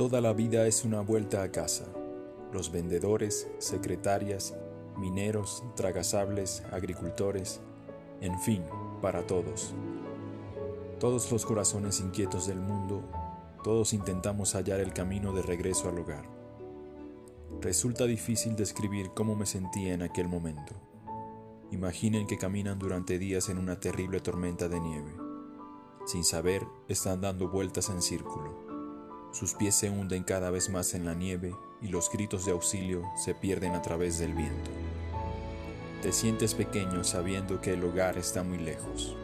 Toda la vida es una vuelta a casa. Los vendedores, secretarias, mineros, tragasables, agricultores, en fin, para todos. Todos los corazones inquietos del mundo, todos intentamos hallar el camino de regreso al hogar. Resulta difícil describir cómo me sentía en aquel momento. Imaginen que caminan durante días en una terrible tormenta de nieve. Sin saber, están dando vueltas en círculo sus pies se hunden cada vez más en la nieve y los gritos de auxilio se pierden a través del viento. Te sientes pequeño sabiendo que el hogar está muy lejos.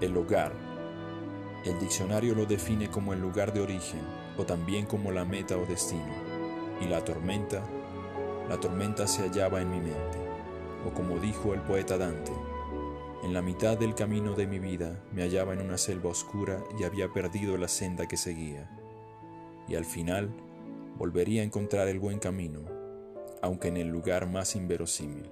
El hogar. El diccionario lo define como el lugar de origen o también como la meta o destino. Y la tormenta, la tormenta se hallaba en mi mente, o como dijo el poeta Dante, en la mitad del camino de mi vida me hallaba en una selva oscura y había perdido la senda que seguía. Y al final volvería a encontrar el buen camino, aunque en el lugar más inverosímil.